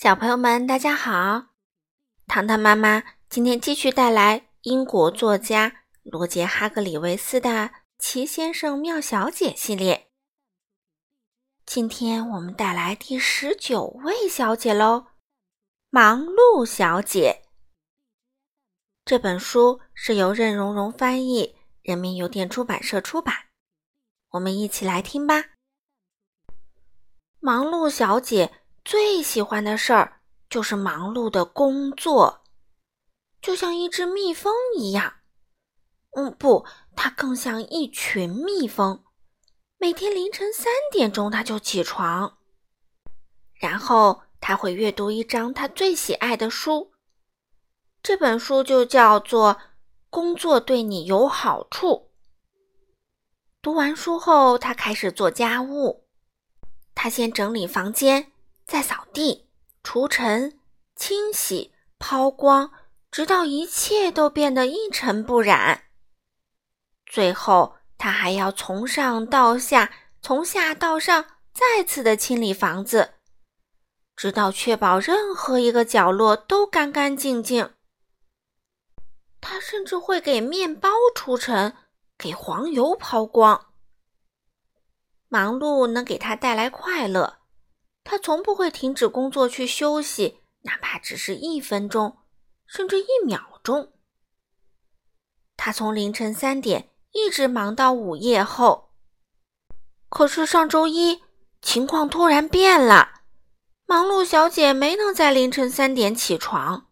小朋友们，大家好！糖糖妈妈今天继续带来英国作家罗杰·哈格里维斯的《奇先生妙小姐》系列。今天我们带来第十九位小姐喽，忙碌小姐。这本书是由任溶溶翻译，人民邮电出版社出版。我们一起来听吧。忙碌小姐。最喜欢的事儿就是忙碌的工作，就像一只蜜蜂一样。嗯，不，它更像一群蜜蜂。每天凌晨三点钟，它就起床，然后他会阅读一张他最喜爱的书。这本书就叫做《工作对你有好处》。读完书后，他开始做家务。他先整理房间。再扫地、除尘、清洗、抛光，直到一切都变得一尘不染。最后，他还要从上到下、从下到上，再次的清理房子，直到确保任何一个角落都干干净净。他甚至会给面包除尘，给黄油抛光。忙碌能给他带来快乐。他从不会停止工作去休息，哪怕只是一分钟，甚至一秒钟。他从凌晨三点一直忙到午夜后。可是上周一情况突然变了，忙碌小姐没能在凌晨三点起床。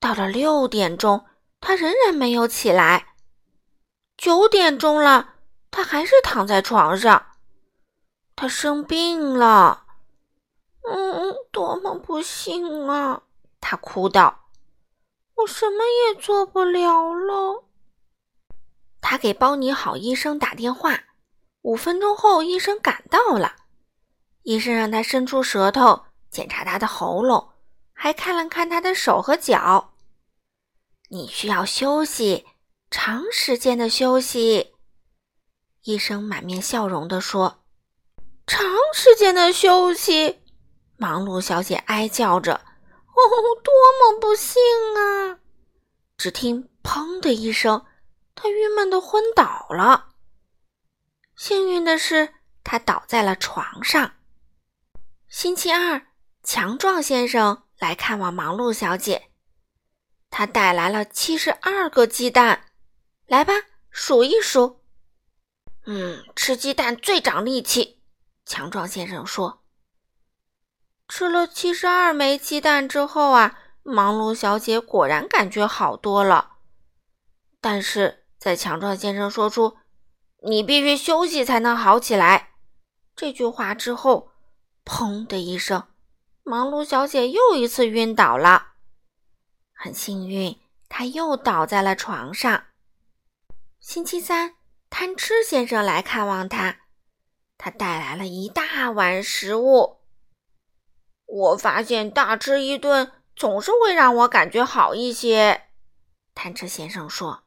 到了六点钟，她仍然没有起来。九点钟了，她还是躺在床上。她生病了。嗯，多么不幸啊！他哭道：“我什么也做不了了。”他给包尼好医生打电话。五分钟后，医生赶到了。医生让他伸出舌头检查他的喉咙，还看了看他的手和脚。你需要休息，长时间的休息。医生满面笑容地说：“长时间的休息。”忙碌小姐哀叫着：“哦，多么不幸啊！”只听“砰”的一声，她郁闷的昏倒了。幸运的是，她倒在了床上。星期二，强壮先生来看望忙碌小姐，他带来了七十二个鸡蛋。来吧，数一数。嗯，吃鸡蛋最长力气。强壮先生说。吃了七十二枚鸡蛋之后啊，忙碌小姐果然感觉好多了。但是在强壮先生说出“你必须休息才能好起来”这句话之后，砰的一声，忙碌小姐又一次晕倒了。很幸运，她又倒在了床上。星期三，贪吃先生来看望她，他带来了一大碗食物。我发现大吃一顿总是会让我感觉好一些，贪吃先生说。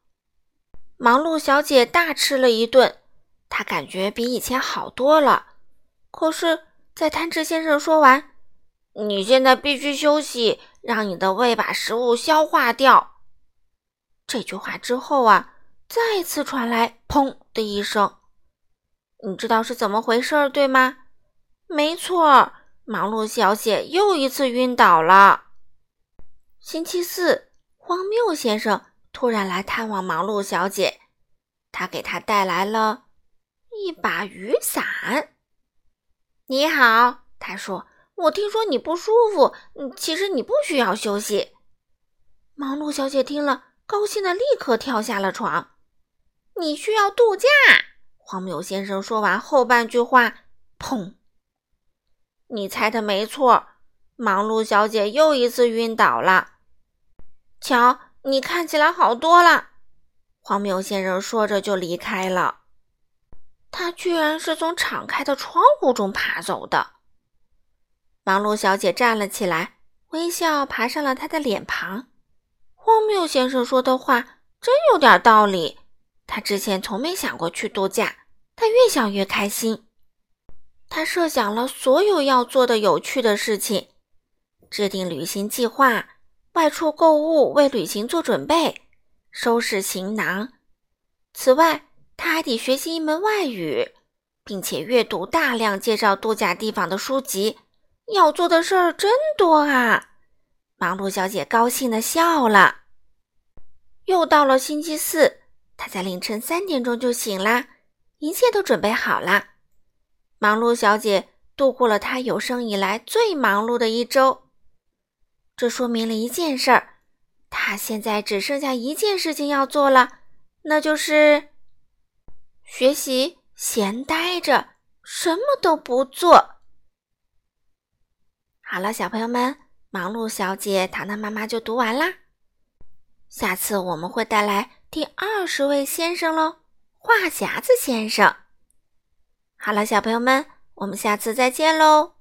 忙碌小姐大吃了一顿，她感觉比以前好多了。可是，在贪吃先生说完“你现在必须休息，让你的胃把食物消化掉”这句话之后啊，再次传来“砰”的一声。你知道是怎么回事儿对吗？没错。忙碌小姐又一次晕倒了。星期四，荒谬先生突然来探望忙碌小姐，他给她带来了一把雨伞。你好，他说：“我听说你不舒服，其实你不需要休息。”忙碌小姐听了，高兴的立刻跳下了床。你需要度假。荒谬先生说完后半句话，砰。你猜的没错，忙碌小姐又一次晕倒了。瞧，你看起来好多了。荒谬先生说着就离开了。他居然是从敞开的窗户中爬走的。忙碌小姐站了起来，微笑爬上了他的脸庞。荒谬先生说的话真有点道理。他之前从没想过去度假，他越想越开心。他设想了所有要做的有趣的事情，制定旅行计划，外出购物，为旅行做准备，收拾行囊。此外，他还得学习一门外语，并且阅读大量介绍度假地方的书籍。要做的事儿真多啊！忙碌小姐高兴地笑了。又到了星期四，她在凌晨三点钟就醒啦，一切都准备好了。忙碌小姐度过了她有生以来最忙碌的一周。这说明了一件事儿：她现在只剩下一件事情要做了，那就是学习。闲呆着，什么都不做。好了，小朋友们，忙碌小姐糖糖妈妈就读完啦。下次我们会带来第二十位先生喽，话匣子先生。好了，小朋友们，我们下次再见喽。